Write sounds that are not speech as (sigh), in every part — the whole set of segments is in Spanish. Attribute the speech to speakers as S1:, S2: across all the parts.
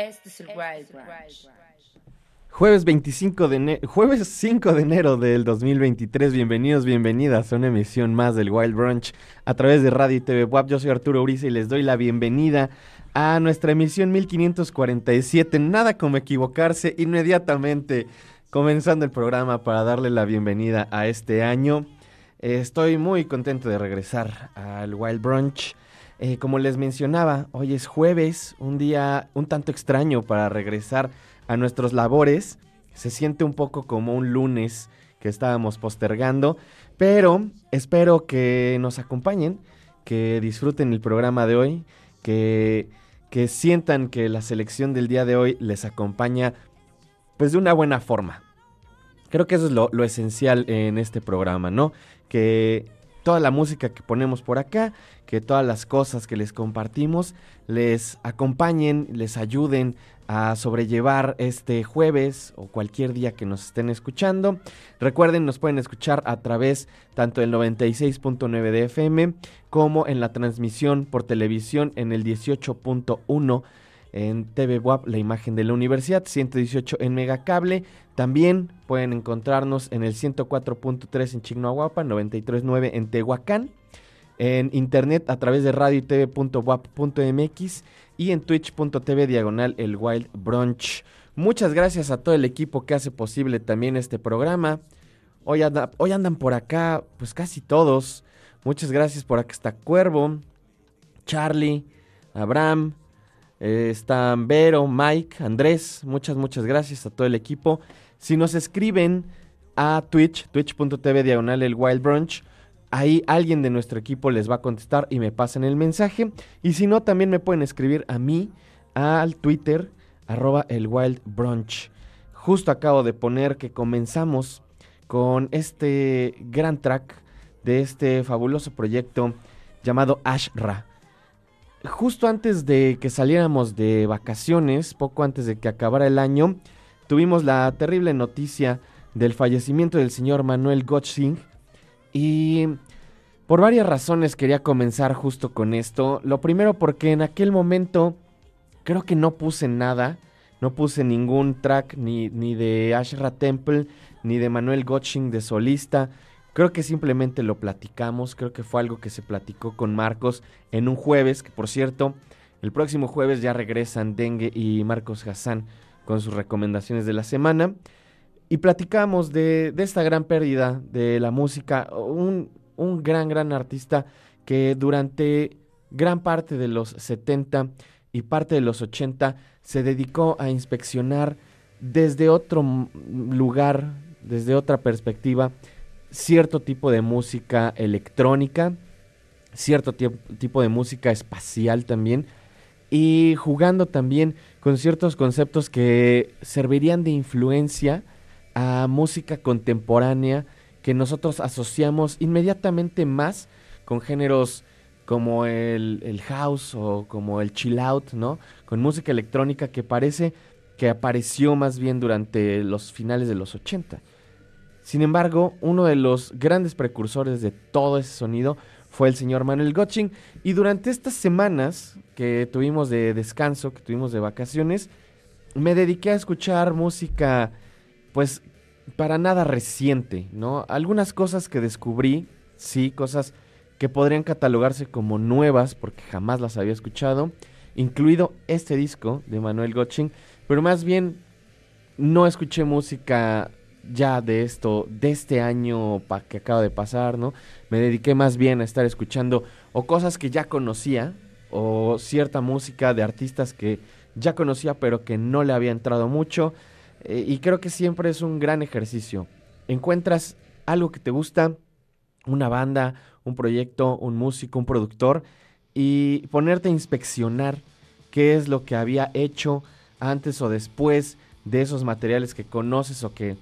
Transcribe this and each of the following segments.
S1: Este es el Wild.
S2: Jueves 25 de jueves 5 de enero del 2023. Bienvenidos, bienvenidas a una emisión más del Wild Brunch a través de Radio y TV WAP. Yo soy Arturo Uriza y les doy la bienvenida a nuestra emisión 1547. Nada como equivocarse inmediatamente comenzando el programa para darle la bienvenida a este año. estoy muy contento de regresar al Wild Brunch. Eh, como les mencionaba, hoy es jueves, un día un tanto extraño para regresar a nuestros labores. Se siente un poco como un lunes que estábamos postergando, pero espero que nos acompañen, que disfruten el programa de hoy, que, que sientan que la selección del día de hoy les acompaña pues de una buena forma. Creo que eso es lo, lo esencial en este programa, ¿no? Que toda la música que ponemos por acá, que todas las cosas que les compartimos les acompañen, les ayuden a sobrellevar este jueves o cualquier día que nos estén escuchando. Recuerden, nos pueden escuchar a través tanto del 96.9 de FM como en la transmisión por televisión en el 18.1 en TV WAP, la imagen de la universidad, 118 en Megacable. También pueden encontrarnos en el 104.3 en Chignahuapa, 93.9 en Tehuacán. En internet a través de radio y y en twitch.tv diagonal el Wild Brunch. Muchas gracias a todo el equipo que hace posible también este programa. Hoy, hoy andan por acá, pues casi todos. Muchas gracias por acá está Cuervo, Charlie, Abraham, eh, están Vero, Mike, Andrés, muchas, muchas gracias a todo el equipo. Si nos escriben a Twitch, twitch.tv diagonal el Wild Brunch, ahí alguien de nuestro equipo les va a contestar y me pasan el mensaje. Y si no, también me pueden escribir a mí, al Twitter, arroba el Wild Brunch. Justo acabo de poner que comenzamos con este gran track de este fabuloso proyecto llamado Ashra justo antes de que saliéramos de vacaciones, poco antes de que acabara el año, tuvimos la terrible noticia del fallecimiento del señor Manuel Gottsing y por varias razones quería comenzar justo con esto. Lo primero porque en aquel momento creo que no puse nada, no puse ningún track ni, ni de Ashra Temple ni de Manuel Gottsing de solista. Creo que simplemente lo platicamos, creo que fue algo que se platicó con Marcos en un jueves, que por cierto, el próximo jueves ya regresan Dengue y Marcos Hassan con sus recomendaciones de la semana. Y platicamos de, esta gran pérdida de la música, un, un gran, gran artista que durante gran parte de los 70 y parte de los 80 se dedicó a inspeccionar desde otro lugar, desde otra perspectiva, cierto tipo de música electrónica, cierto tipo de música espacial también, y jugando también con ciertos conceptos que servirían de influencia a música contemporánea que nosotros asociamos inmediatamente más con géneros como el, el, house o como el chill out, ¿no? Con música electrónica que parece que apareció más bien durante los finales de los 80. Sin embargo, uno de los grandes precursores de todo ese sonido fue el señor Manuel Gotching. Y durante estas semanas que tuvimos de descanso, que tuvimos de vacaciones, me dediqué a escuchar música, pues, para nada reciente, ¿no? Algunas cosas que descubrí, sí, cosas que podrían catalogarse como nuevas, porque jamás las había escuchado, incluido este disco de Manuel Gotching, pero más bien no escuché música ya de esto, de este año que acaba de pasar, ¿no? Me dediqué más bien a estar escuchando o cosas que ya conocía o cierta música de artistas que ya conocía pero que no le había entrado mucho. Eh, y creo que siempre es un gran ejercicio. Encuentras algo que te gusta, una banda, un proyecto, un músico, un productor, y ponerte a inspeccionar qué es lo que había hecho antes o después de esos materiales que conoces o que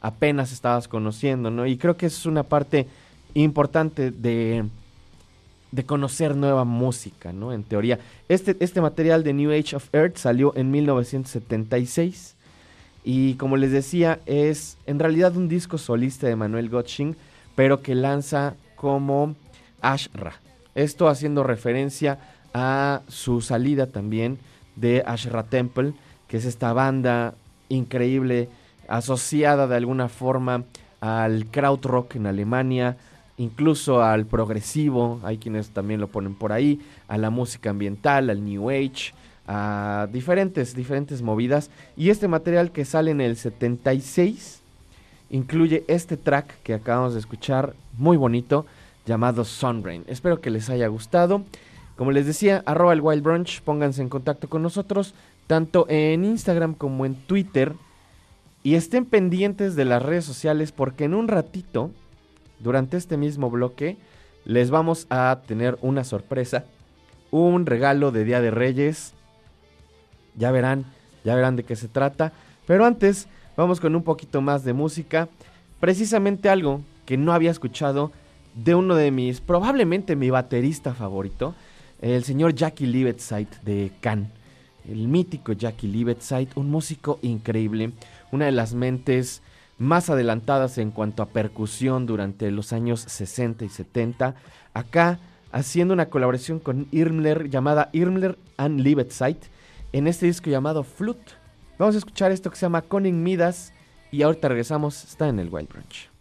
S2: apenas estabas conociendo, ¿no? Y creo que es una parte importante de, de conocer nueva música, ¿no? En teoría. Este, este material de New Age of Earth salió en 1976 y como les decía es en realidad un disco solista de Manuel Gotching, pero que lanza como Ashra. Esto haciendo referencia a su salida también de Ashra Temple que es esta banda increíble asociada de alguna forma al krautrock en Alemania, incluso al progresivo, hay quienes también lo ponen por ahí, a la música ambiental, al new age, a diferentes, diferentes movidas. Y este material que sale en el 76 incluye este track que acabamos de escuchar, muy bonito, llamado Sunrain. Espero que les haya gustado. Como les decía, arroba el Wild Brunch, pónganse en contacto con nosotros, tanto en Instagram como en Twitter. Y estén pendientes de las redes sociales porque en un ratito, durante este mismo bloque, les vamos a tener una sorpresa. Un regalo de Día de Reyes. Ya verán, ya verán de qué se trata. Pero antes, vamos con un poquito más de música. Precisamente algo que no había escuchado de uno de mis, probablemente mi baterista favorito, el señor Jackie Liebetzeit de Cannes. El mítico Jackie Liebetzeit, un músico increíble, una de las mentes más adelantadas en cuanto a percusión durante los años 60 y 70. Acá haciendo una colaboración con Irmler llamada Irmler and Liebetzeit en este disco llamado Flute. Vamos a escuchar esto que se llama Conning Midas y ahorita regresamos, está en el Wild Branch.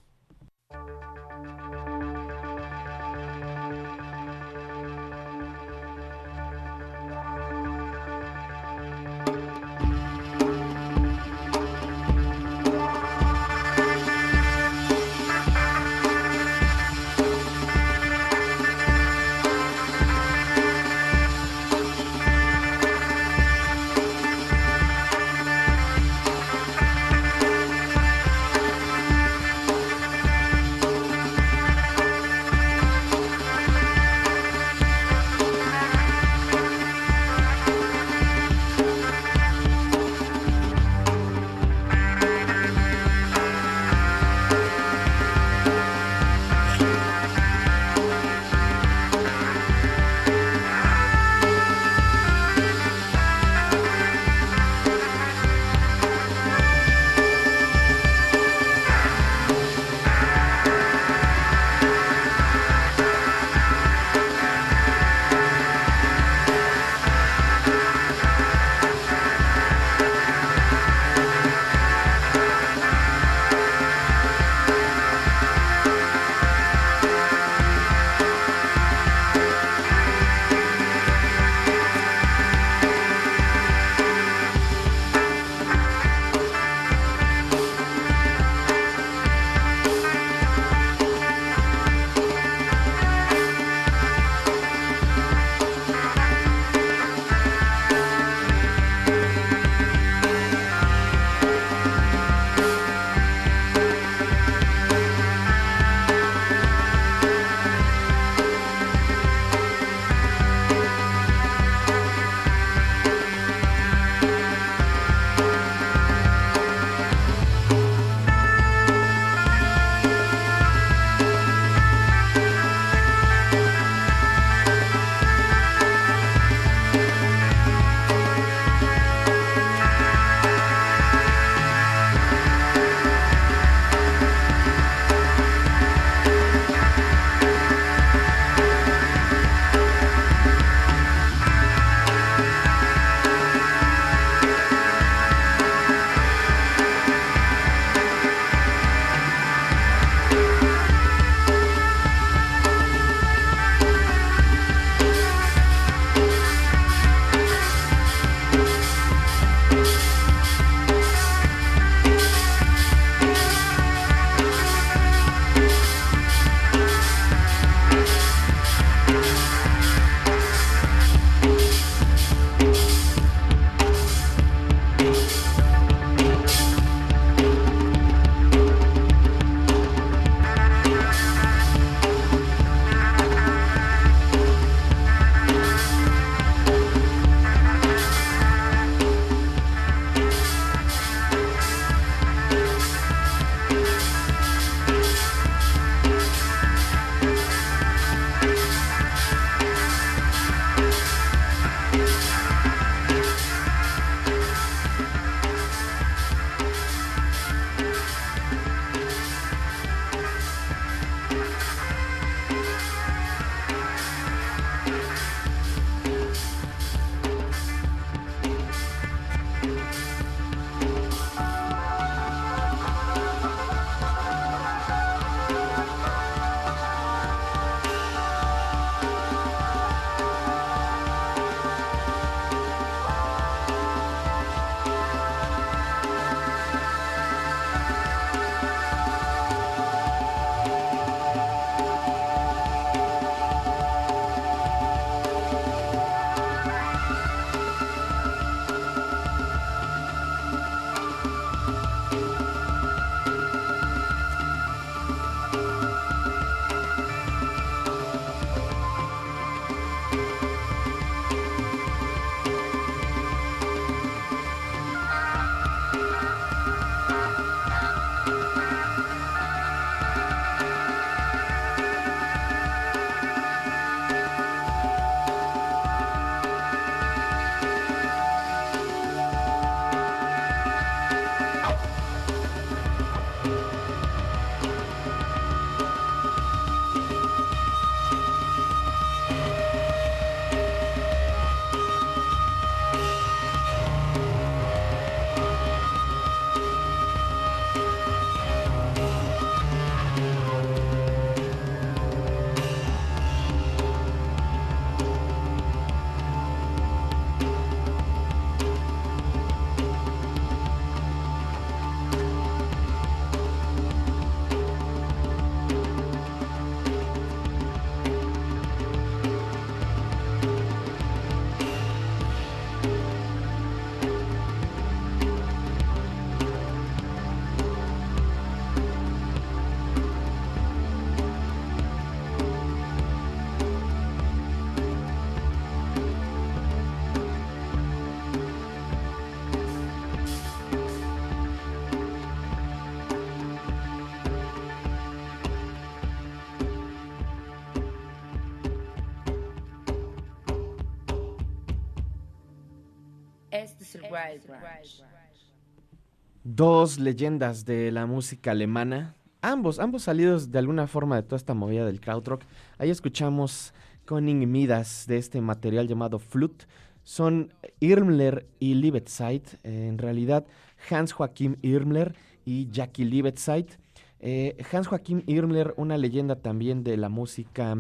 S2: Dos leyendas de la música alemana, ambos, ambos salidos de alguna forma de toda esta movida del krautrock. Ahí escuchamos Conning Midas de este material llamado Flute. Son Irmler y Liebetzeit, en realidad Hans Joachim Irmler y Jackie Liebetzeit. Eh, Hans Joachim Irmler, una leyenda también de la música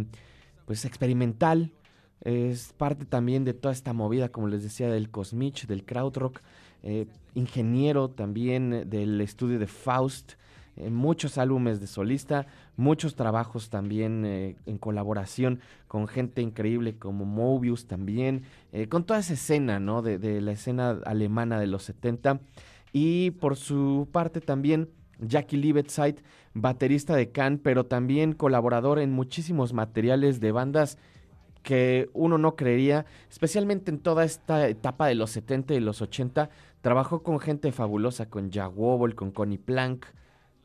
S2: pues experimental, es parte también de toda esta movida, como les decía, del Cosmich, del Krautrock, eh, ingeniero también del estudio de Faust, eh, muchos álbumes de solista, muchos trabajos también eh, en colaboración con gente increíble como Mobius también, con toda esa escena, ¿no? De, la escena alemana de los 70. Y por su parte también Jackie Liebetzeit, baterista de Can, pero también colaborador en muchísimos materiales de bandas que uno no creería, especialmente en toda esta etapa de los 70 y los 80, trabajó con gente fabulosa, con Jack Wobble, con Connie Plank,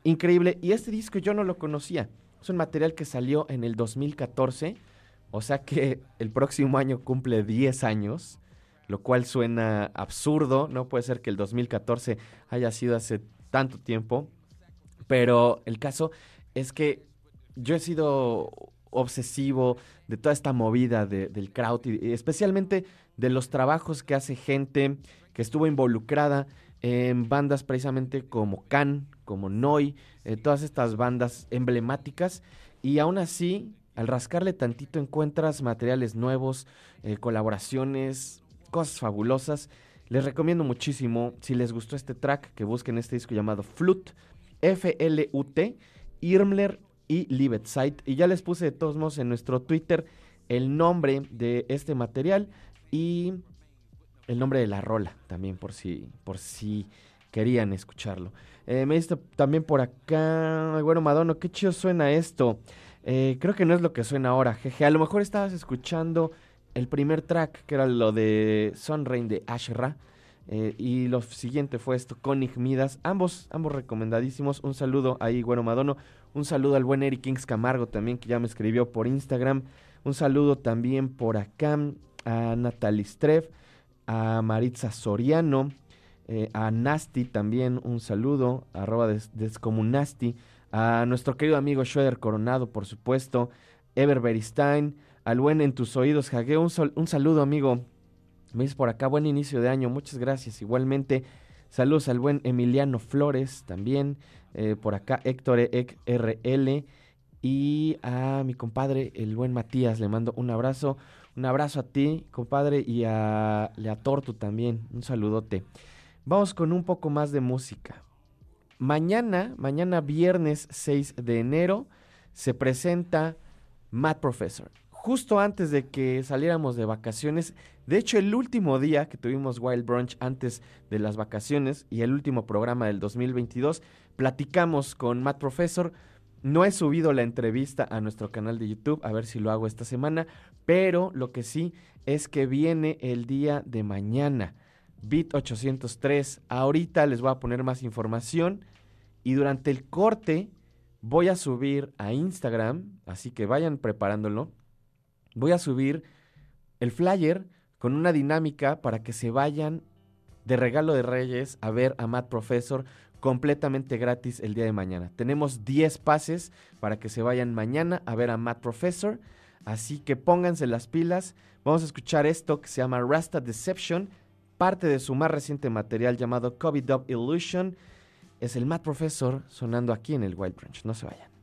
S2: increíble, y este disco yo no lo conocía, es un material que salió en el 2014, o sea que el próximo año cumple 10 años, lo cual suena absurdo, no puede ser que el 2014 haya sido hace tanto tiempo, pero el caso es que yo he sido obsesivo de toda esta movida del crowd y especialmente de los trabajos que hace gente que estuvo involucrada en bandas precisamente como Can, como Noi, eh, todas estas bandas emblemáticas y aún así al rascarle tantito encuentras materiales nuevos, eh, colaboraciones, cosas fabulosas. Les recomiendo muchísimo, si les gustó este track, que busquen este disco llamado Flute, F-L-U-T, Irmler y. Y ya les puse de todos modos en nuestro Twitter el nombre de este material y el nombre de la rola también por si, por si querían escucharlo. Eh, me dice también por acá, bueno Madonna, qué chido suena esto. Eh, creo que no es lo que suena ahora, jeje. A lo mejor estabas escuchando el primer track, que era lo de Sunrain de Ashra. Eh, y lo siguiente fue esto, Konig Midas. Ambos, ambos recomendadísimos. Un saludo ahí, bueno Madono. Un saludo al buen Eric Kings Camargo también, que ya me escribió por Instagram. Un saludo también por acá a Natalie Streff, a Maritza Soriano, eh, a Nasty también. Un saludo, arroba des, descomunasti. A nuestro querido amigo Schroeder Coronado, por supuesto. Ever Beristain, al buen En tus oídos, Jague. Un, un saludo, amigo. Me dice por acá, buen inicio de año, muchas gracias. Igualmente, saludos al buen Emiliano Flores también. Eh, por acá, Héctor RL. Y a mi compadre, el buen Matías, le mando un abrazo. Un abrazo a ti, compadre, y a Lea Tortu también. Un saludote. Vamos con un poco más de música. Mañana, mañana viernes 6 de enero, se presenta Mad Professor justo antes de que saliéramos de vacaciones. De hecho, el último día que tuvimos Wild Brunch antes de las vacaciones y el último programa del 2022, platicamos con Matt Professor. No he subido la entrevista a nuestro canal de YouTube, a ver si lo hago esta semana, pero lo que sí es que viene el día de mañana, Bit 803. Ahorita les voy a poner más información y durante el corte voy a subir a Instagram, así que vayan preparándolo voy a subir el flyer con una dinámica para que se vayan de regalo de Reyes a ver a Matt Professor completamente gratis el día de mañana. Tenemos 10 pases para que se vayan mañana a ver a Matt Professor. Así que pónganse las pilas. Vamos a escuchar esto que se llama Rasta Deception, parte de su más reciente material llamado COVID Up Illusion. Es el Matt Professor sonando aquí en el Wild Branch. No se vayan.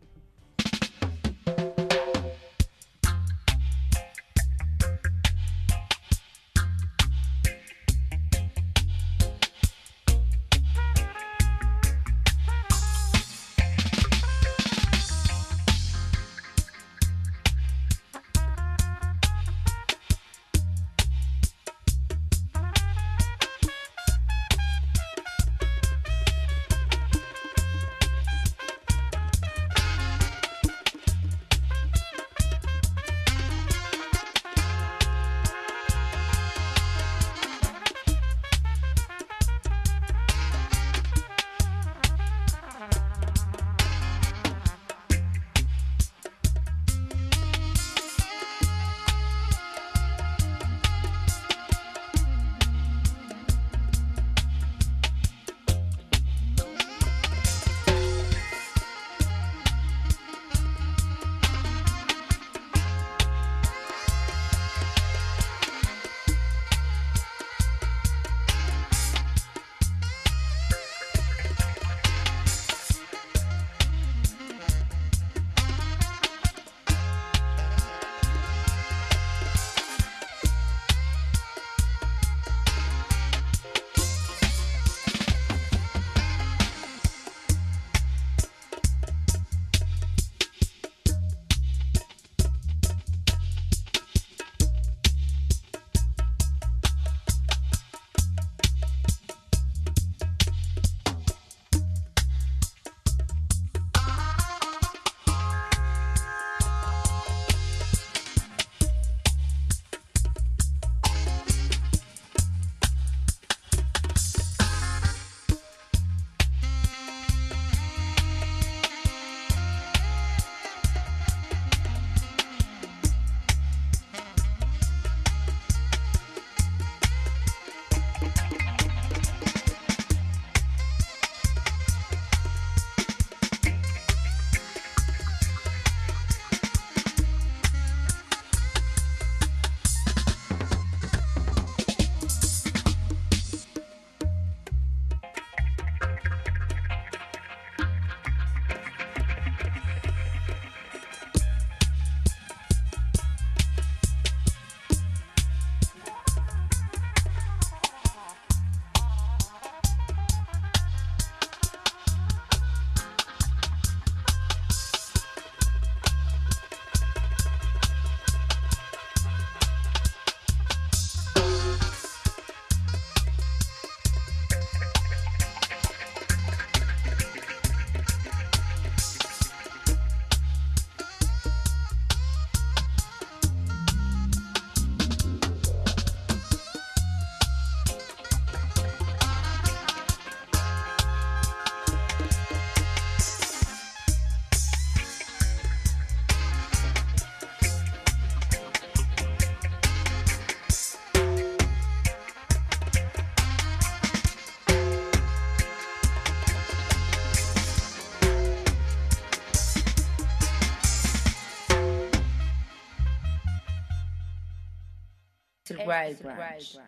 S1: El Wild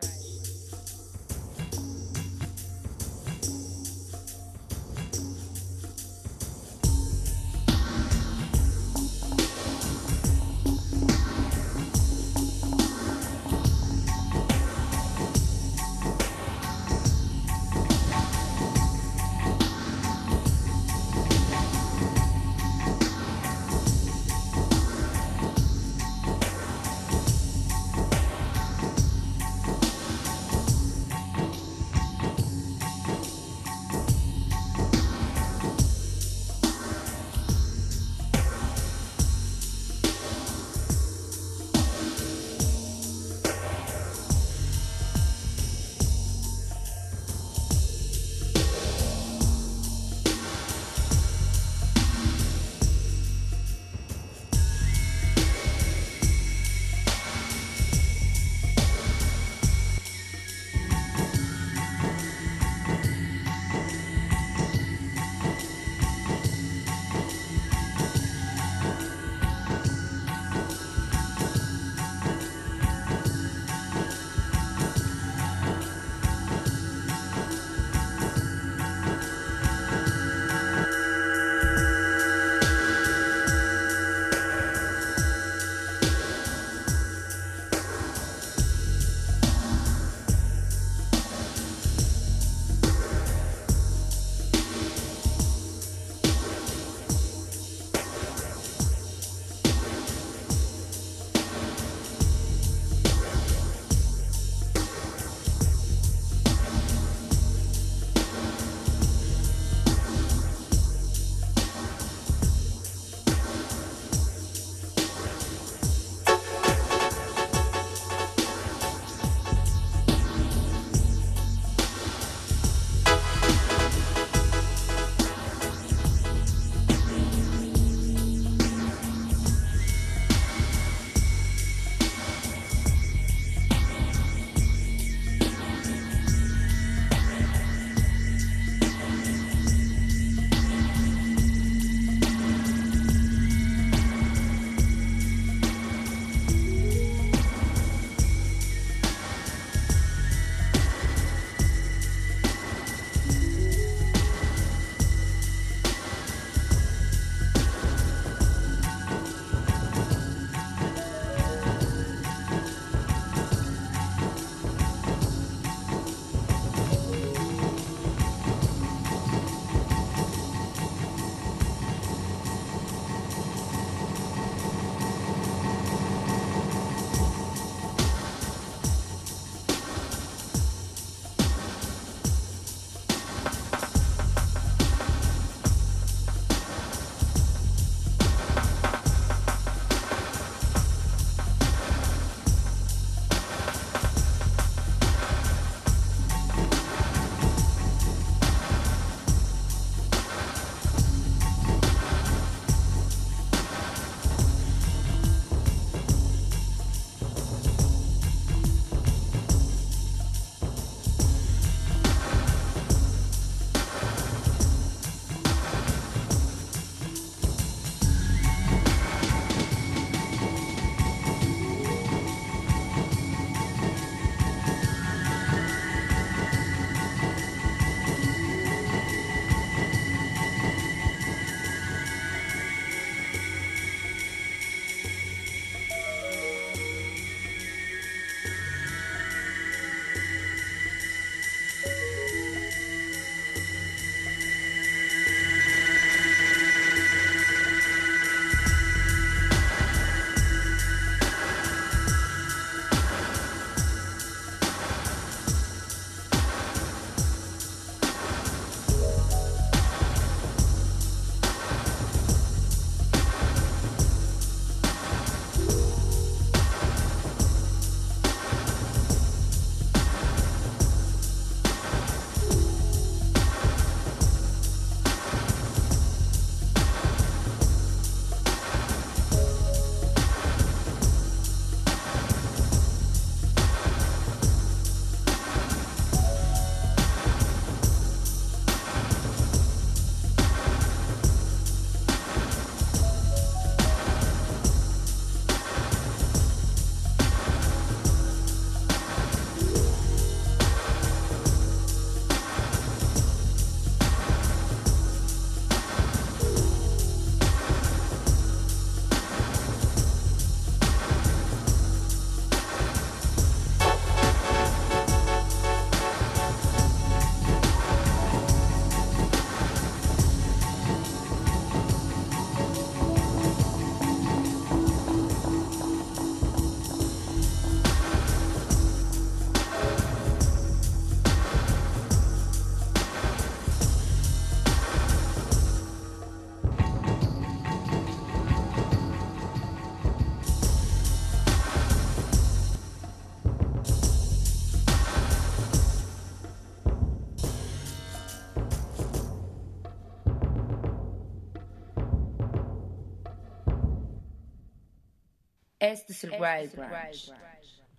S1: Este es el Wild Branch.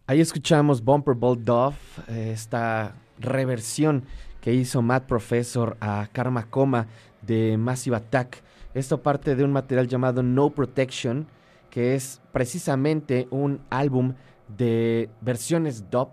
S2: Ahí escuchamos Bumper Ball Dove, esta reversión que hizo Matt Professor a Karma Coma de Massive Attack. Esto parte de un material llamado No Protection, que es precisamente un álbum de versiones dub.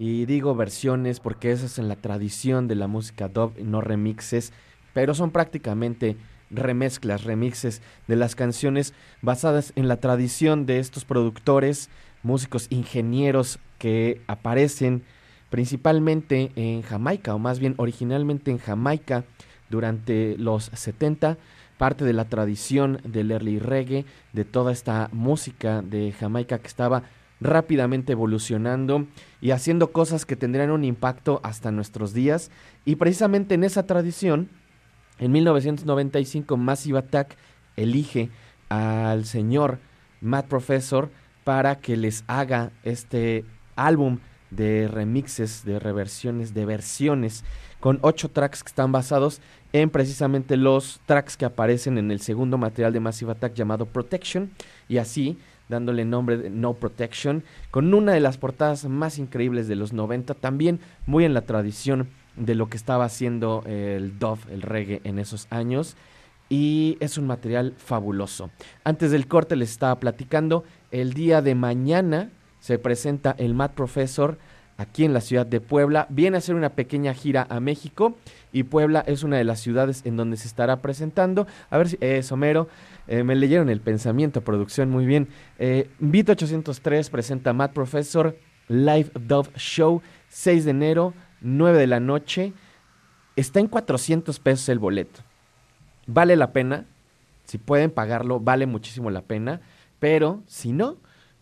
S2: Y digo versiones porque eso es en la tradición de la música dub, no remixes, pero son prácticamente remezclas, remixes de las canciones basadas en la tradición de estos productores, músicos, ingenieros que aparecen principalmente en Jamaica, o más bien originalmente en Jamaica durante los 70, parte de la tradición del early reggae, de toda esta música de Jamaica que estaba rápidamente evolucionando y haciendo cosas que tendrían un impacto hasta nuestros días. Y precisamente en esa tradición, en 1995, Massive Attack elige al señor Matt Professor para que les haga este álbum de remixes, de reversiones, de versiones, con ocho tracks que están basados en precisamente los tracks que aparecen en el segundo material de Massive Attack llamado Protection, y así dándole nombre de No Protection, con una de las portadas más increíbles de los 90, también muy en la tradición de lo que estaba haciendo el Dove, el reggae en esos años. Y es un material fabuloso. Antes del corte les estaba platicando, el día de mañana se presenta el Mad Professor aquí en la ciudad de Puebla. Viene a hacer una pequeña gira a México y Puebla es una de las ciudades en donde se estará presentando. A ver si, eh, Somero, eh, me leyeron el pensamiento, producción, muy bien. Eh, Vito 803 presenta Mad Professor Live Dove Show, 6 de enero, 9 de la noche. Está en 400 pesos el boleto. Vale la pena, si pueden pagarlo, vale muchísimo la pena, pero si no,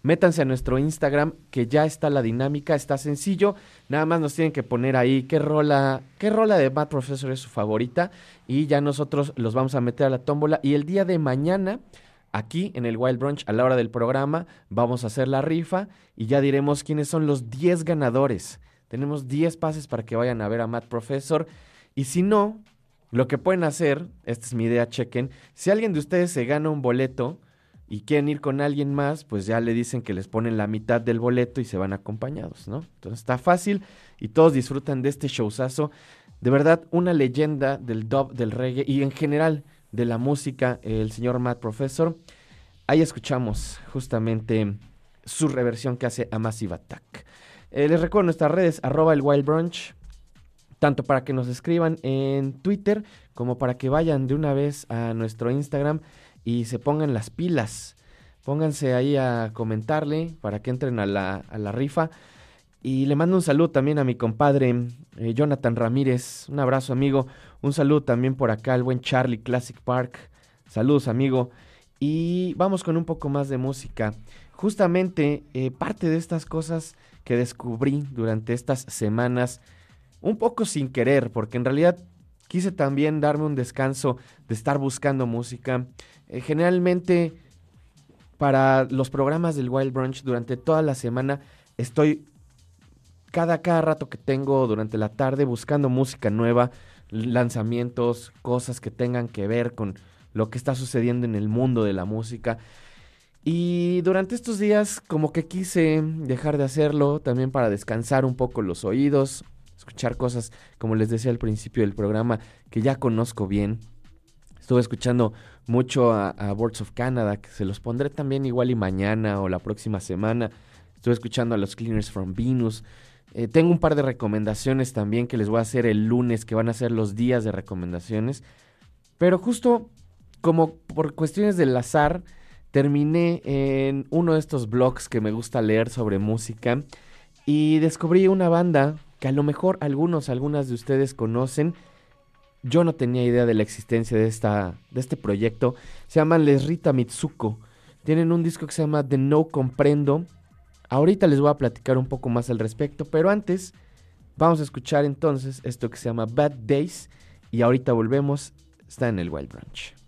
S2: Métanse a nuestro Instagram, que ya está la dinámica, está sencillo. Nada más nos tienen que poner ahí qué rola, qué rola de Bad Professor es su favorita. Y ya nosotros los vamos a meter a la tómbola. Y el día de mañana, aquí en el Wild Brunch, a la hora del programa, vamos a hacer la rifa y ya diremos quiénes son los 10 ganadores. Tenemos 10 pases para que vayan a ver a Matt Professor. Y si no, lo que pueden hacer, esta es mi idea, chequen, si alguien de ustedes se gana un boleto, y quieren ir con alguien más, pues ya le dicen que les ponen la mitad del boleto y se van acompañados, ¿no? Entonces está fácil y todos disfrutan de este showzazo. De verdad, una leyenda del dub, del reggae y en general de la música, el señor Matt Professor. Ahí escuchamos justamente su reversión que hace a Massive Attack. Eh, les recuerdo nuestras redes, arroba el Wild Brunch, tanto para que nos escriban en Twitter como para que vayan de una vez a nuestro Instagram y se pongan las pilas. Pónganse ahí a comentarle para que entren a la, a la rifa. Y le mando un saludo también a mi compadre eh, Jonathan Ramírez. Un abrazo, amigo. Un saludo también por acá al buen Charlie Classic Park. Saludos, amigo. Y vamos con un poco más de música. Justamente eh, parte de estas cosas que descubrí durante estas semanas, un poco sin querer, porque en realidad quise también darme un descanso de estar buscando música. Eh, generalmente para los programas del Wild Brunch durante toda la semana estoy cada, cada rato que tengo durante la tarde buscando música nueva, lanzamientos, cosas que tengan que ver con lo que está sucediendo en el mundo de la música. Y durante estos días como que quise dejar de hacerlo también para descansar un poco los oídos, escuchar cosas, como les decía al principio del programa, que ya conozco bien. Estuve escuchando mucho a, a of Canada, que se los pondré también igual y mañana o la próxima semana. Estuve escuchando a los Cleaners from Venus. Eh, tengo un par de recomendaciones también que les voy a hacer el lunes, que van a ser los días de recomendaciones. Pero justo como por cuestiones del azar, terminé en uno de estos blogs que me gusta leer sobre música y descubrí una banda que a lo mejor algunos, algunas de ustedes conocen. Yo no tenía idea de la existencia de, esta, de este proyecto. Se llaman Les Rita Mitsuko. Tienen un disco que se llama The No Comprendo. Ahorita les voy a platicar un poco más al respecto, pero antes vamos a escuchar entonces esto que se llama Bad Days y ahorita volvemos. Está en
S1: el Wild Branch.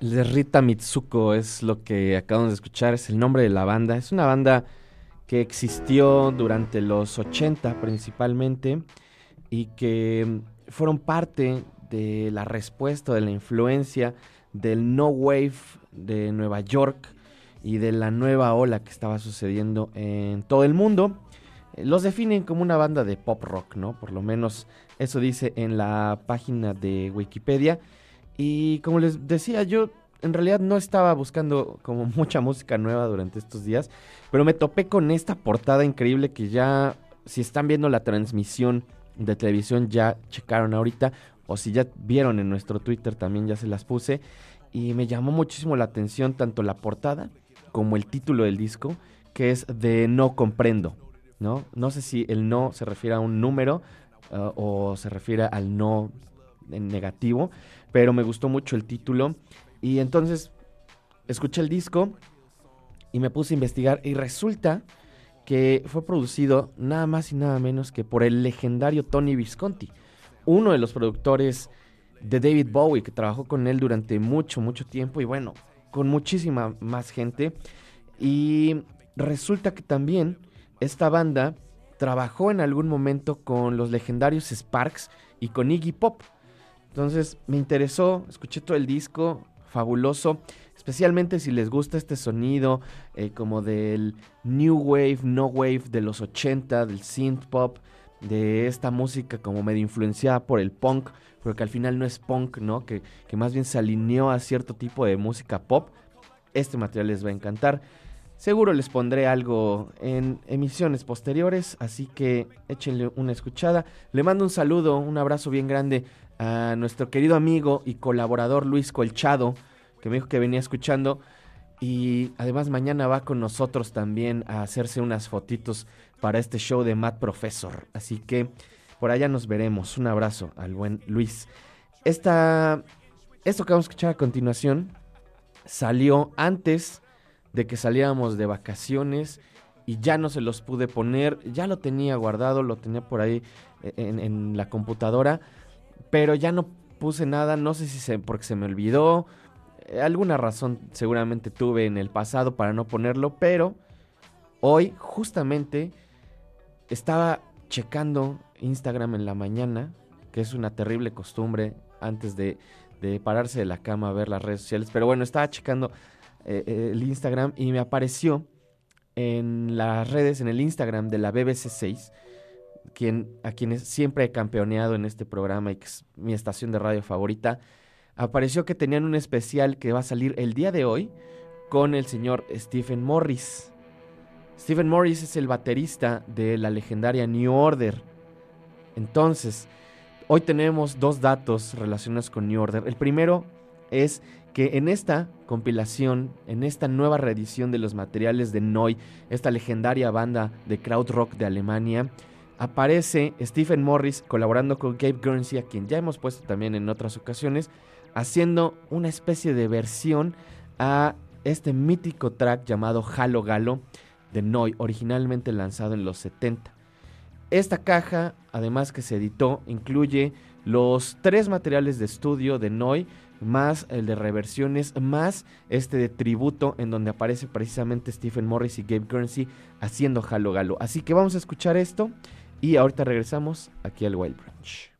S2: De Rita Mitsuko es lo que acabamos de escuchar, es el nombre de la banda. Es una banda que existió durante los 80 principalmente y que fueron parte de la respuesta, de la influencia del no wave de Nueva York y de la nueva ola que estaba sucediendo en todo el mundo. Los definen como una banda de pop rock, ¿no? Por lo menos eso dice en la página de Wikipedia. Y como les decía, yo en realidad no estaba buscando como (laughs) mucha música nueva durante estos días, pero me topé con esta portada increíble que ya, si están viendo la transmisión de televisión, ya checaron ahorita, o si ya vieron en nuestro Twitter también ya se las puse, y me llamó muchísimo la atención tanto la portada como el título del disco, que es de No Comprendo, ¿no? No sé si el no se refiere a un número uh, o se refiere al no en negativo, pero me gustó mucho el título y entonces escuché el disco y me puse a investigar y resulta que fue producido nada más y nada menos que por el legendario Tony Visconti, uno de los productores de David Bowie que trabajó con él durante mucho, mucho tiempo y bueno, con muchísima más gente. Y resulta que también esta banda trabajó en algún momento con los legendarios Sparks y con Iggy Pop. Entonces me interesó, escuché todo el disco, fabuloso, especialmente si les gusta este sonido eh, como del New Wave, No Wave de los 80, del synth pop, de esta música como medio influenciada por el punk, pero que al final no es punk, ¿no? Que, que más bien se alineó a cierto tipo de música pop. Este material les va a encantar. Seguro les pondré algo en emisiones posteriores, así que échenle una escuchada. Le mando un saludo, un abrazo bien grande a nuestro querido amigo y colaborador Luis Colchado, que me dijo que venía escuchando. Y además mañana va con nosotros también a hacerse unas fotitos para este show de Matt Professor. Así que por allá nos veremos. Un abrazo al buen Luis. Esta, esto que vamos a escuchar a continuación salió antes de que saliéramos de vacaciones y ya no se los pude poner. Ya lo tenía guardado, lo tenía por ahí eh, en, en la computadora pero ya no puse nada, no sé si se, porque se me olvidó, eh, alguna razón seguramente tuve en el pasado para no ponerlo, pero hoy justamente estaba checando Instagram en la mañana, que es una terrible costumbre antes de, de pararse de la cama a ver las redes sociales, pero bueno, estaba checando eh, eh, el Instagram y me apareció en las redes, en el Instagram de la BBC 6, a quienes siempre he campeoneado en este programa y que es mi estación de radio favorita, apareció que tenían un especial que va a salir el día de hoy con el señor Stephen Morris. Stephen Morris es el baterista de la legendaria New Order. Entonces, hoy tenemos dos datos relacionados con New Order. El primero es que en esta compilación, en esta nueva reedición de los materiales de Neu, esta legendaria banda de krautrock de Alemania, aparece Stephen Morris colaborando con Gabe Guernsey, a quien ya hemos puesto también en otras ocasiones, haciendo una especie de versión a este mítico track llamado Halo Galo de Noi, originalmente lanzado en los 70. Esta caja, además que se editó, incluye los tres materiales de estudio de Noi, más el de reversiones, más este de tributo en donde aparece precisamente Stephen Morris y Gabe Guernsey haciendo Halo Galo. Así que vamos a escuchar esto y ahorita regresamos aquí al Wild Branch.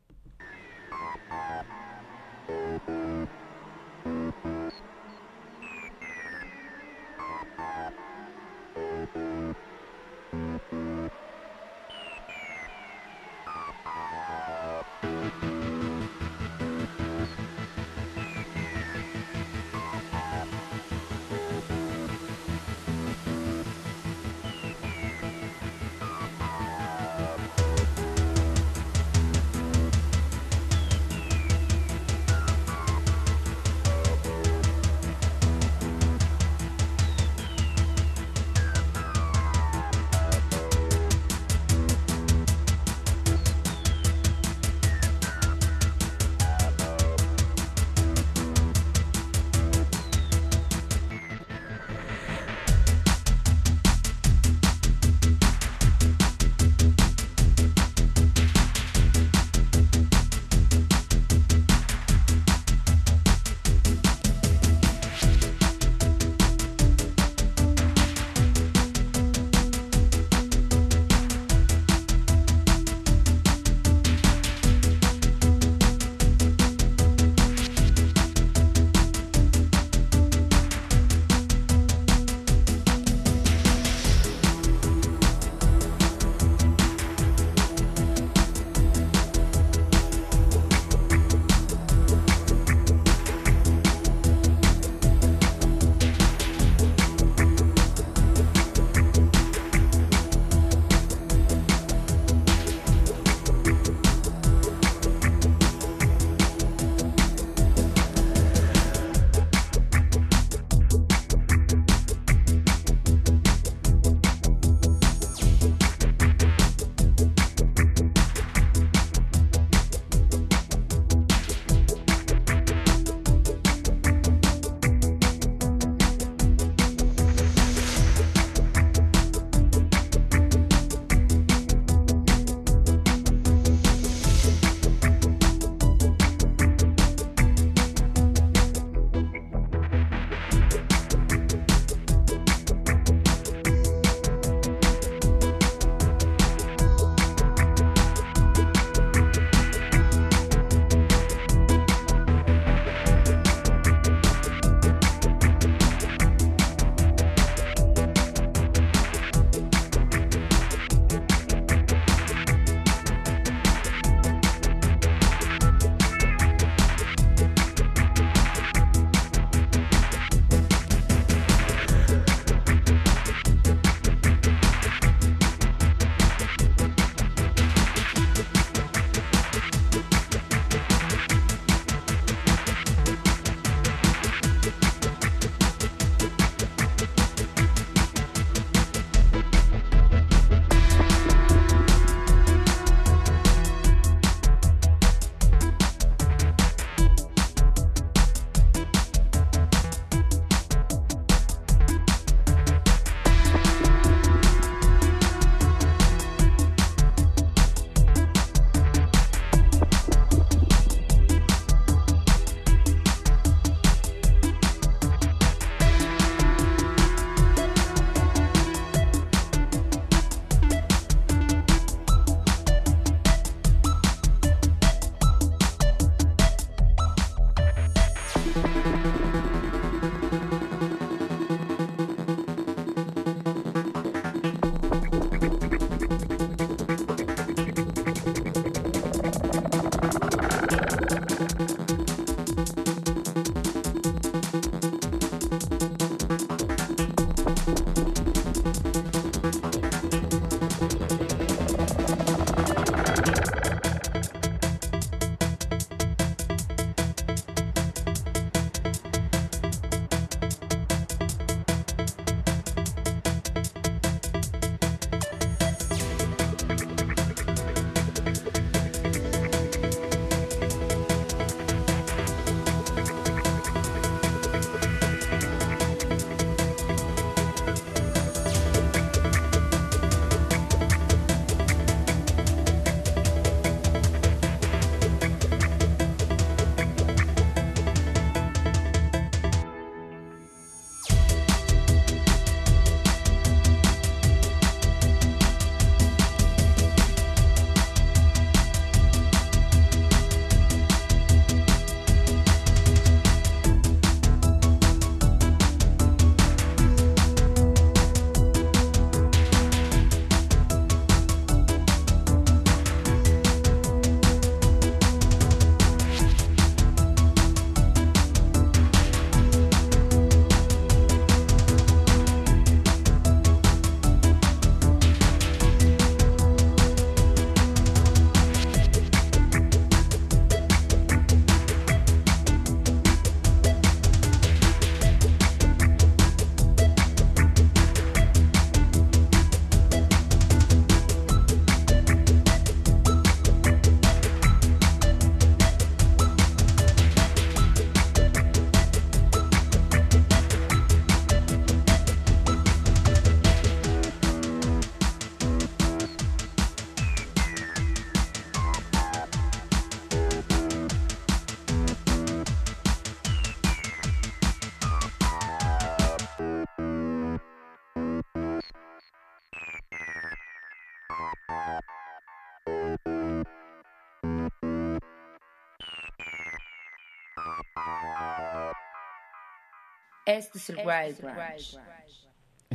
S1: Este es el Wild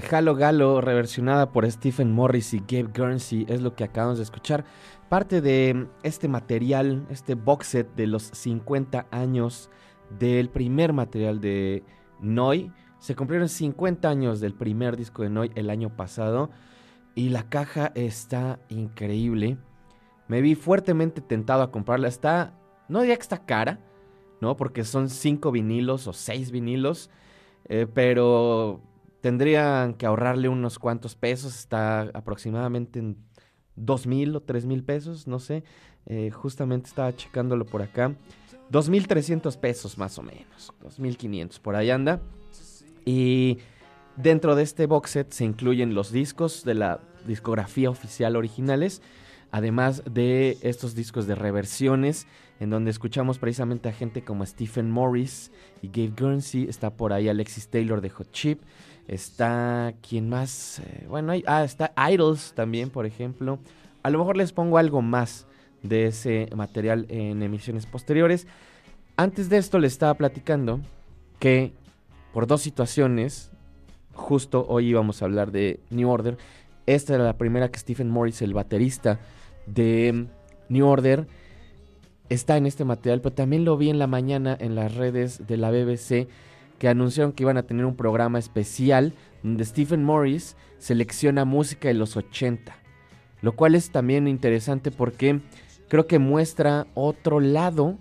S2: Halo Galo, reversionada por Stephen Morris y Gabe Guernsey, es lo que acabamos de escuchar. Parte de este material, este box set de los 50 años del primer material de Noi. Se cumplieron 50 años del primer disco de Noi el año pasado y la caja está increíble. Me vi fuertemente tentado a comprarla. Está, no diría que está cara, ¿no? Porque son 5 vinilos o 6 vinilos. Eh, pero tendrían que ahorrarle unos cuantos pesos, está aproximadamente en dos mil o tres mil pesos, no sé, eh, justamente estaba checándolo por acá, dos mil trescientos pesos más o menos, dos mil quinientos, por ahí anda, y dentro de este box set se incluyen los discos de la discografía oficial originales, además de estos discos de reversiones, en donde escuchamos precisamente a gente como Stephen Morris y Gabe Guernsey, está por ahí Alexis Taylor de Hot Chip, está, ¿quién más? Eh, bueno, ah, está Idols también, por ejemplo. A lo mejor les pongo algo más de ese material en emisiones posteriores. Antes de esto les estaba platicando que por dos situaciones, justo hoy íbamos a hablar de New Order. Esta era la primera que Stephen Morris, el baterista, de New Order está en este material, pero también lo vi en la mañana en las redes de la BBC que anunciaron que iban a tener un programa especial donde Stephen Morris selecciona música de los 80, lo cual es también interesante porque creo que muestra otro lado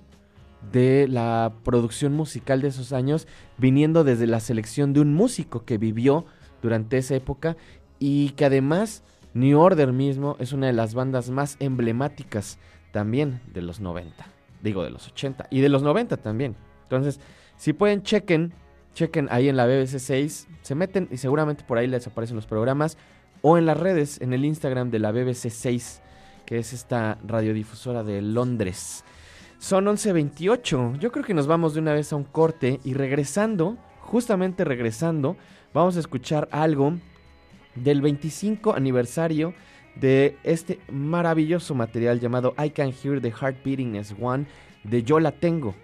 S2: de la producción musical de esos años, viniendo desde la selección de un músico que vivió durante esa época y que además New Order mismo es una de las bandas más emblemáticas también de los 90. Digo, de los 80 y de los 90 también. Entonces, si pueden, chequen, chequen ahí en la BBC 6, se meten y seguramente por ahí les aparecen los programas o en las redes, en el Instagram de la BBC 6, que es esta radiodifusora de Londres. Son 11.28, yo creo que nos vamos de una vez a un corte y regresando, justamente regresando, vamos a escuchar algo del 25 aniversario de este maravilloso material llamado I Can Hear the Heart Beating as One de Yo La Tengo.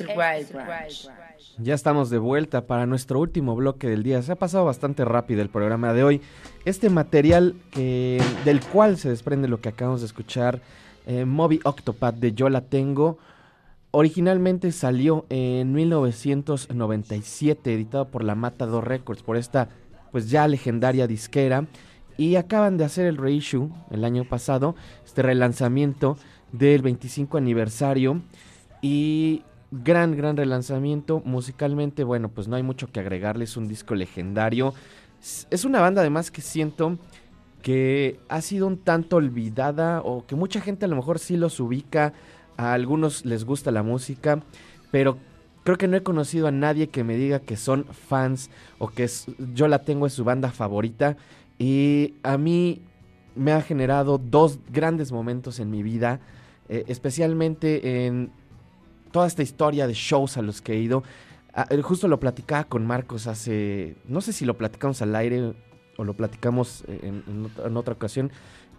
S1: Wild.
S2: Ya estamos de vuelta para nuestro último bloque del día. Se ha pasado bastante rápido el programa de hoy. Este material del cual se desprende lo que acabamos de escuchar, eh, Moby Octopath de Yo la Tengo, originalmente salió en 1997, editado por la Matador Records, por esta pues ya legendaria disquera. Y acaban de hacer el reissue el año pasado, este relanzamiento del 25 aniversario. Y gran, gran relanzamiento. Musicalmente, bueno, pues no hay mucho que agregarle, es un disco legendario. Es una banda además que siento que ha sido un tanto olvidada o que mucha gente a lo mejor sí los ubica, a algunos les gusta la música, pero creo que no he conocido a nadie que me diga que son fans o que yo la tengo en su banda favorita y a mí me ha generado dos grandes momentos en mi vida, eh, especialmente en toda esta historia de shows a los que he ido. Ah, eh, justo lo platicaba con Marcos hace, no sé si lo platicamos al aire o lo platicamos en, otra ocasión,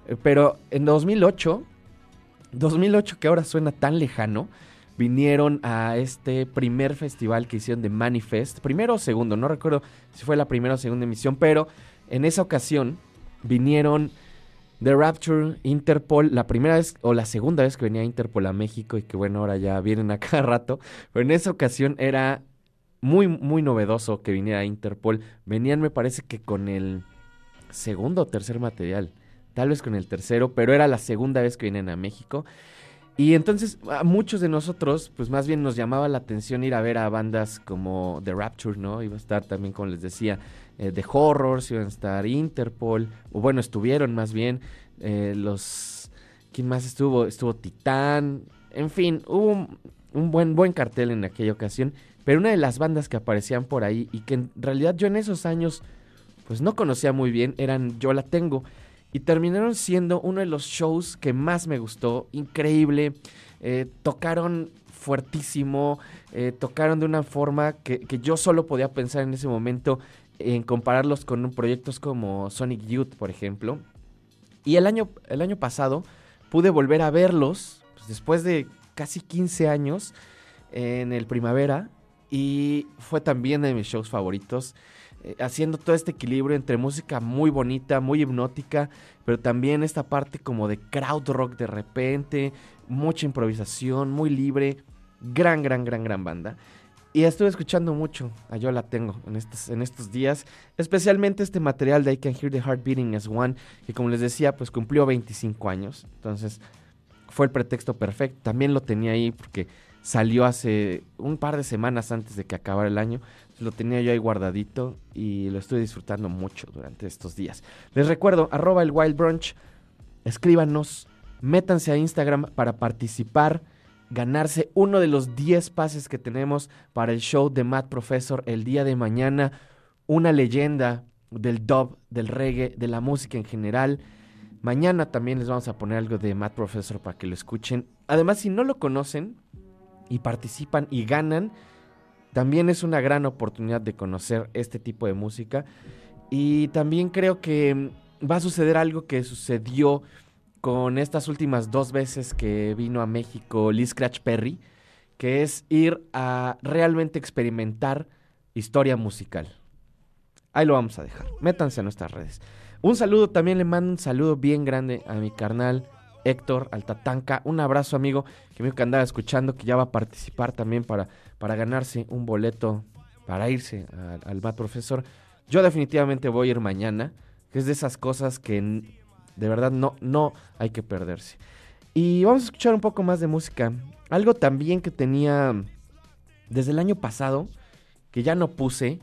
S2: eh, pero en 2008, 2008 que ahora suena tan lejano, vinieron a este primer festival que hicieron de Manifest, primero o segundo, no recuerdo si fue la primera o segunda emisión, pero en esa ocasión vinieron The Rapture, Interpol, la primera vez o la segunda vez que venía Interpol a México y que bueno, ahora ya vienen a (laughs) cada rato, pero en esa ocasión era muy, muy novedoso que viniera Interpol. Venían me parece que con el segundo o tercer material, tal vez con el tercero, pero era la segunda vez que vienen a México. Y entonces a muchos de nosotros, pues más bien nos llamaba la atención ir a ver a bandas como The Rapture, ¿no? Iba a estar también, como les decía, eh, The Horrors, iban a estar Interpol, o bueno, estuvieron más bien eh, los... ¿Quién más estuvo? Estuvo Titán, en fin, hubo un, buen, buen cartel en aquella ocasión, pero una de las bandas que aparecían por ahí y que en realidad yo en esos años pues no conocía muy bien eran Yo la tengo y terminaron siendo uno de los shows que más me gustó, increíble. Eh, tocaron fuertísimo, eh, tocaron de una forma que, yo solo podía pensar en ese momento en compararlos con proyectos como Sonic Youth, por ejemplo. Y el año, el año pasado pude volver a verlos, pues, después de casi 15 años, en el primavera, y fue también de mis shows favoritos. Eh, haciendo todo este equilibrio entre música muy bonita, muy hipnótica, pero también esta parte como de crowd rock de repente, mucha improvisación, muy libre, gran, gran, gran, gran banda. Y estuve escuchando mucho, a yo la tengo en estos, en estos días, especialmente este material de I Can Hear the Heart Beating as One, que como les decía, pues cumplió 25 años, entonces fue el pretexto perfecto, también lo tenía ahí porque salió hace un par de semanas antes de que acabara el año, lo tenía yo ahí guardadito y lo estoy disfrutando mucho durante estos días. Les recuerdo, arroba el Wild Brunch, escríbanos, métanse a Instagram para participar, ganarse uno de los 10 pases que tenemos para el show de Matt Professor el día de mañana, una leyenda del dub, del reggae, de la música en general. Mañana también les vamos a poner algo de Matt Professor para que lo escuchen. Además, si no lo conocen y participan y ganan, también es una gran oportunidad de conocer este tipo de música. Y también creo que va a suceder algo que sucedió con estas últimas dos veces que vino a México Liz Scratch Perry, que es ir a realmente experimentar historia musical. Ahí lo vamos a dejar. Métanse a nuestras redes. Un saludo, también le mando un saludo bien grande a mi carnal Héctor Altatanca. Un abrazo, amigo, que me andaba escuchando, que ya va a participar también para, para ganarse un boleto para irse al, Bad Profesor. Yo definitivamente voy a ir mañana, que es de esas cosas que de verdad no, no hay que perderse. Y vamos a escuchar un poco más de música. Algo también que tenía desde el año pasado, que ya no puse,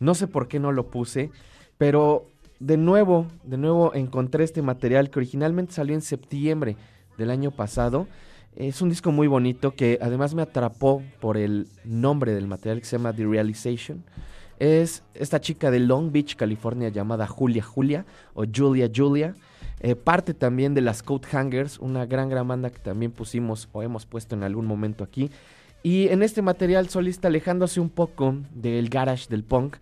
S2: no sé por qué no lo puse, pero de nuevo, de nuevo encontré este material que originalmente salió en septiembre del año pasado. Es un disco muy bonito que además me atrapó por el nombre del material que se llama The Realization. Es esta chica de Long Beach, California, llamada Julia Julia o Julia Julia. Eh, parte también de las Coat Hangers, una gran, gran banda que también pusimos o hemos puesto en algún momento aquí. Y en este material solista alejándose un poco del garage del punk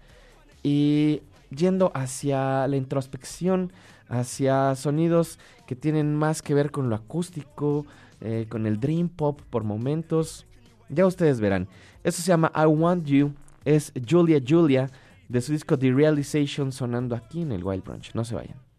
S2: y yendo hacia la introspección, hacia sonidos que tienen más que ver con lo acústico, eh, con el dream pop por momentos. Ya ustedes verán. Eso se llama I Want You. Es Julia Julia de su disco The Realization sonando aquí en el Wild Brunch. No se vayan.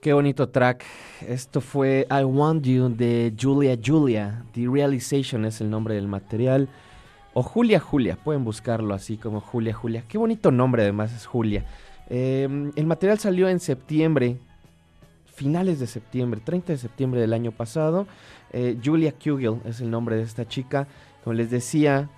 S2: Qué bonito track. Esto fue I Want You de Julia Julia. The Realization es el nombre del material. O Julia Julia, pueden buscarlo así como Julia Julia. Qué bonito nombre además es Julia. Em, el material salió en septiembre, finales de septiembre, 30 de septiembre del año pasado. Eh, Julia Kugel es el nombre de esta chica. Como les decía,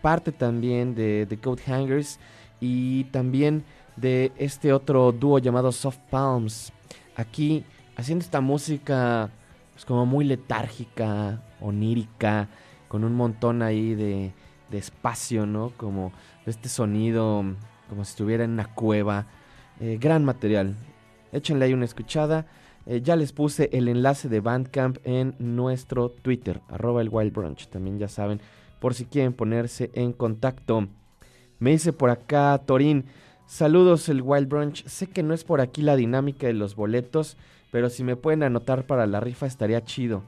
S2: parte también de The Coat Hangers y también de este otro dúo llamado Soft Palms. Aquí haciendo esta música pues como muy letárgica, onírica, con un montón ahí de, de espacio, ¿no? Como este sonido, como si estuviera en una cueva. Eh, gran material. Échenle ahí una escuchada. Eh, ya les puse el enlace de Bandcamp en nuestro Twitter, arroba el Wild Brunch. También ya saben, por si quieren ponerse en contacto. Me dice por acá Torín, Saludos el Wild Brunch. Sé que no es por aquí la dinámica de los boletos, pero si me pueden anotar para la rifa estaría chido.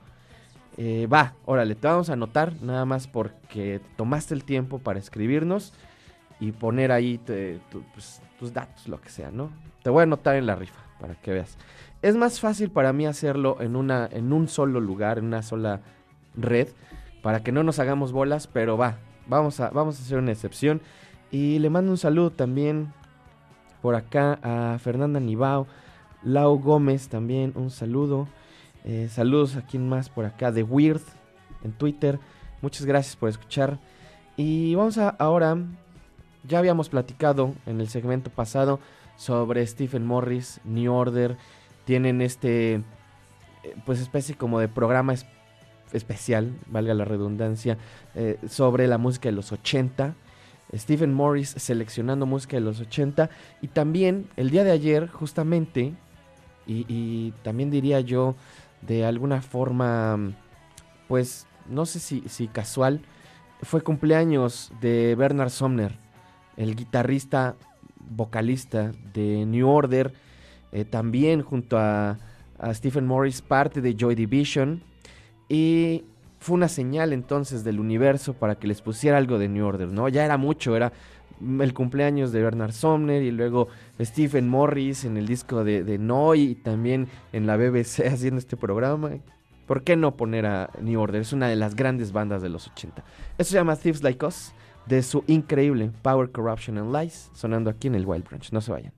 S2: Eh, va, órale, te vamos a anotar nada más porque tomaste el tiempo para escribirnos y poner ahí pues, tus datos, lo que sea, ¿no? Te voy a anotar en la rifa para que veas. Es más fácil para mí hacerlo en, una, en un solo lugar, en una sola red, para que no nos hagamos bolas, pero va, vamos a, vamos a hacer una excepción. Y le mando un saludo también por acá a Fernanda Nibao, Lau Gómez también, un saludo. Eh, saludos a quien más por acá de Weird en Twitter. Muchas gracias por escuchar. Y vamos a ahora, ya habíamos platicado en el segmento pasado sobre Stephen Morris, New Order. Tienen este, eh, pues especie como de programa especial, valga la redundancia, eh, sobre la música de los 80. Stephen Morris seleccionando música de los 80 y también el día de ayer justamente y, también diría yo de alguna forma pues no sé si, si casual fue cumpleaños de Bernard Sumner el guitarrista vocalista de New Order eh, también junto a, a Stephen Morris parte de Joy Division. Y fue una señal entonces del universo para que les pusiera algo de New Order, ¿no? Ya era mucho, era el cumpleaños de Bernard Somner y luego Stephen Morris en el disco de, de Noy y también en la BBC (laughs) haciendo este programa. ¿Por qué no poner a New Order? Es una de las grandes bandas de los 80. Esto se llama Thieves Like Us, de su increíble Power, Corruption and Lies, sonando aquí en el Wild Branch. No se vayan.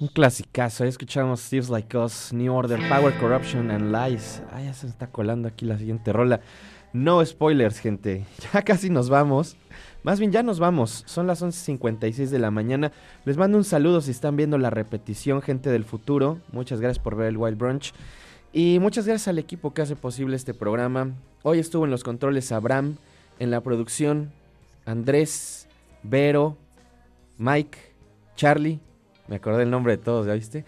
S2: Un clasicazo, ahí escuchamos Thieves Like Us, New Order, Power Corruption and Lies. Ah, ya se me está colando aquí la siguiente rola. No spoilers, gente. (laughs) Ya casi nos vamos. Más bien, ya nos vamos. Son las 11.56 de la mañana. Les mando un saludo si están viendo la repetición, gente del futuro. Muchas gracias por ver el Wild Brunch. Y muchas gracias al equipo que hace posible este programa. Hoy estuvo en los controles Abraham, en la producción Andrés, Vero, Mike, Charlie. Me acordé el nombre de todos, ¿ya viste?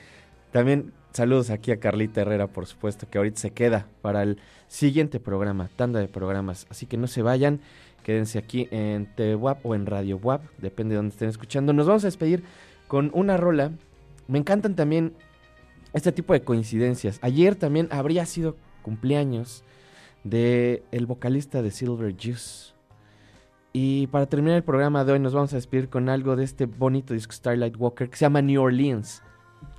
S2: También saludos aquí a Carlita Herrera, por supuesto, que ahorita se queda para el siguiente programa, tanda de programas. Así que no se vayan, quédense aquí en TVWAP o en Radio WAP, depende de donde estén escuchando. Nos vamos a despedir con una rola. Me encantan también este tipo de coincidencias. Ayer también habría sido cumpleaños de vocalista de Silver Juice. Y para terminar el programa de hoy nos vamos a despedir con algo de este bonito disco Starlight Walker que se llama New Orleans,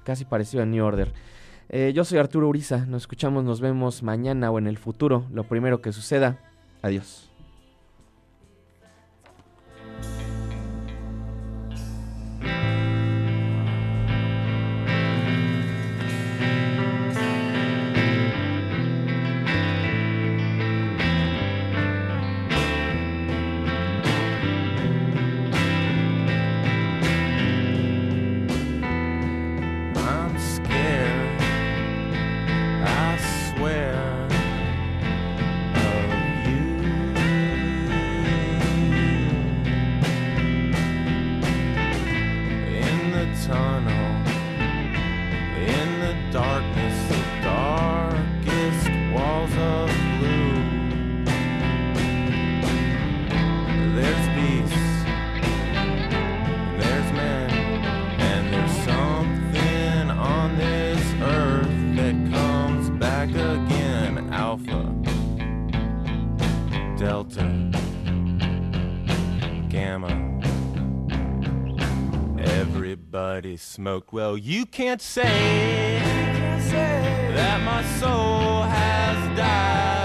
S2: casi parecido a New Order. Eh, yo soy Arturo Uriza, nos escuchamos, nos vemos mañana o en el futuro, lo primero que suceda. Adiós.
S3: Well, you can't say that my soul has died